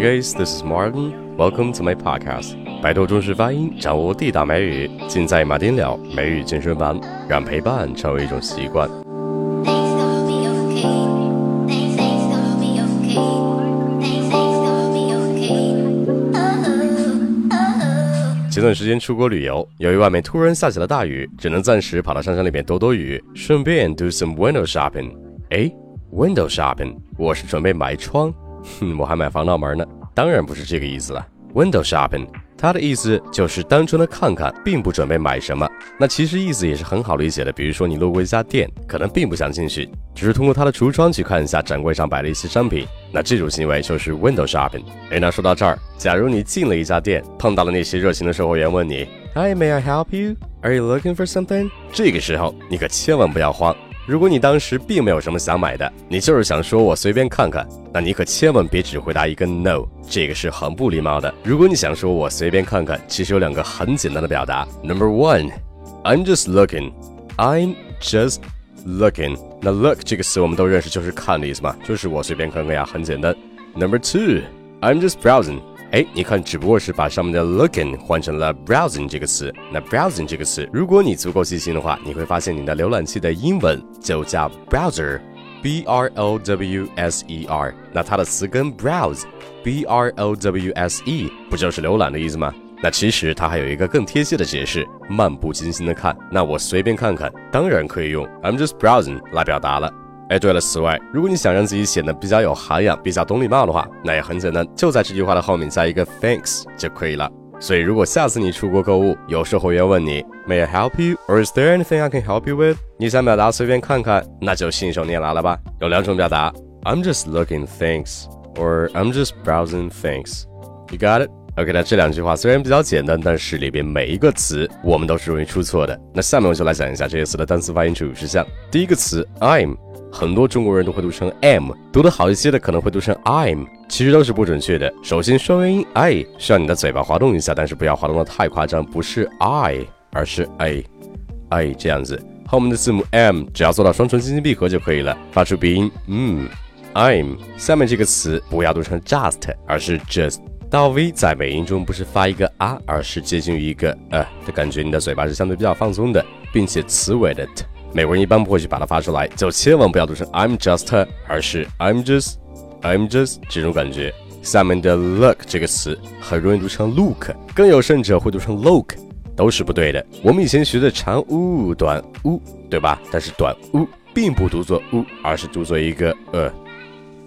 guys, this is Martin. Welcome to my podcast. 摆脱中式发音，掌握地道美语，尽在马丁了美语健身房，让陪伴成为一种习惯。前段时间出国旅游，由于外面突然下起了大雨，只能暂时跑到商场里面躲躲雨，顺便 do some window shopping。哎，window shopping，我是准备买窗，哼，我还买防盗门呢。当然不是这个意思了，window shopping。它的意思就是单纯的看看，并不准备买什么。那其实意思也是很好理解的。比如说你路过一家店，可能并不想进去，只是通过它的橱窗去看一下展柜上摆的一些商品。那这种行为就是 window shopping。哎，那说到这儿，假如你进了一家店，碰到了那些热情的售货员问你，Hi, may I help you? Are you looking for something? 这个时候你可千万不要慌。如果你当时并没有什么想买的，你就是想说我随便看看，那你可千万别只回答一个 no，这个是很不礼貌的。如果你想说我随便看看，其实有两个很简单的表达。Number one，I'm just looking，I'm just looking。那 look 这个词我们都认识，就是看的意思嘛，就是我随便看看呀，很简单。Number two，I'm just browsing。哎，你看，只不过是把上面的 looking 换成了 browsing 这个词。那 browsing 这个词，如果你足够细心的话，你会发现你的浏览器的英文就叫 browser，b r o w s e r。那它的词根 browse，b r o w s e，不就是浏览的意思吗？那其实它还有一个更贴切的解释，漫不经心的看。那我随便看看，当然可以用 I'm just browsing 来表达了。哎，对了，此外，如果你想让自己显得比较有涵养、比较懂礼貌的话，那也很简单，就在这句话的后面加一个 thanks 就可以了。所以，如果下次你出国购物，有售货员问你 May I help you? or Is there anything I can help you with? 你想表达随便看看，那就信手拈来了吧。有两种表达，I'm just looking, thanks, or I'm just browsing, thanks. You got it? OK，那这两句话虽然比较简单，但是里边每一个词我们都是容易出错的。那下面我就来讲一下这些词的单词发音注意事项。第一个词 I'm。很多中国人都会读成 m，读得好一些的可能会读成 I'm，其实都是不准确的。首先，双元音 i 需要你的嘴巴滑动一下，但是不要滑动的太夸张，不是 I，而是 a，a 这样子。后面的字母 m 只要做到双唇轻轻闭合就可以了，发出鼻音，嗯，I'm。下面这个词不要读成 just，而是 just。到 v 在美音中不是发一个啊，而是接近于一个呃的感觉，你的嘴巴是相对比较放松的，并且词尾的 t。美国人一般不会去把它发出来，就千万不要读成 I'm just，而是 I'm just，I'm just 这种感觉。下面的 look 这个词很容易读成 look，更有甚者会读成 look，都是不对的。我们以前学的长 u 短 u，对吧？但是短 u 并不读作 u，而是读作一个呃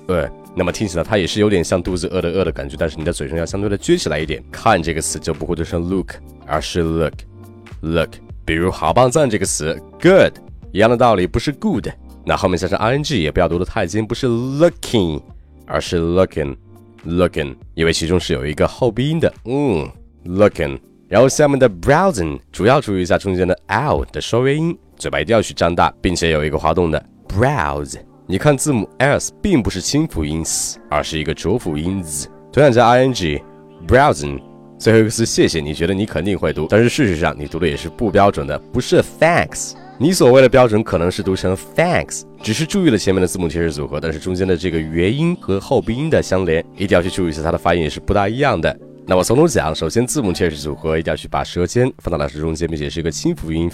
呃，那么听起来它也是有点像肚子饿的饿的感觉，但是你的嘴唇要相对的撅起来一点。看这个词就不会读成 look，而是 look，look。比如好棒赞这个词 good。一样的道理，不是 good，那后面加上 ing 也不要读得太尖，不是 looking，而是 looking，looking，因为其中是有一个后鼻音的，嗯，looking。然后下面的 browsing，主要注意一下中间的 l 的收尾音，嘴巴一定要去张大，并且有一个滑动的 browse。你看字母 s 并不是清辅音 s，而是一个浊辅音 z，同样加 ing，browsing。最后一个词谢谢，你觉得你肯定会读，但是事实上你读的也是不标准的，不是 thanks。你所谓的标准可能是读成 thanks，只是注意了前面的字母贴式组合，但是中间的这个元音和后鼻音的相连，一定要去注意一下它的发音也是不大一样的。那我从头讲，首先字母贴式组合一定要去把舌尖放到老师中间，并且是一个清辅音。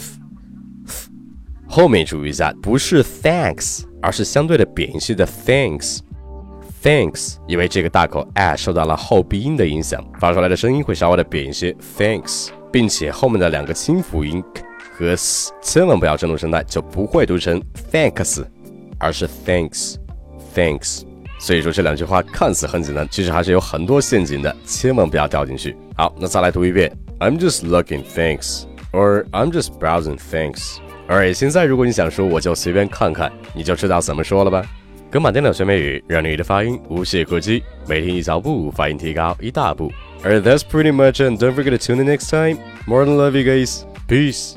后面注意一下，不是 thanks，而是相对的扁一些的 thanks，thanks，因为这个大口 a 受到了后鼻音的影响，发出来的声音会稍微的扁一些 thanks，并且后面的两个清辅音。和 s 千万不要震动声带，就不会读成 thanks，而是 thanks，thanks。所以说这两句话看似很简单，其实还是有很多陷阱的，千万不要掉进去。好，那再来读一遍，I'm just looking thanks，or I'm just browsing thanks。Alright，现在如果你想说我就随便看看，你就知道怎么说了吧？跟马电脑学美语，让你的发音无懈可击，每天一小步，发音提高一大步。Alright，that's pretty much，and don't forget to tune in next time. More than love you guys. Peace.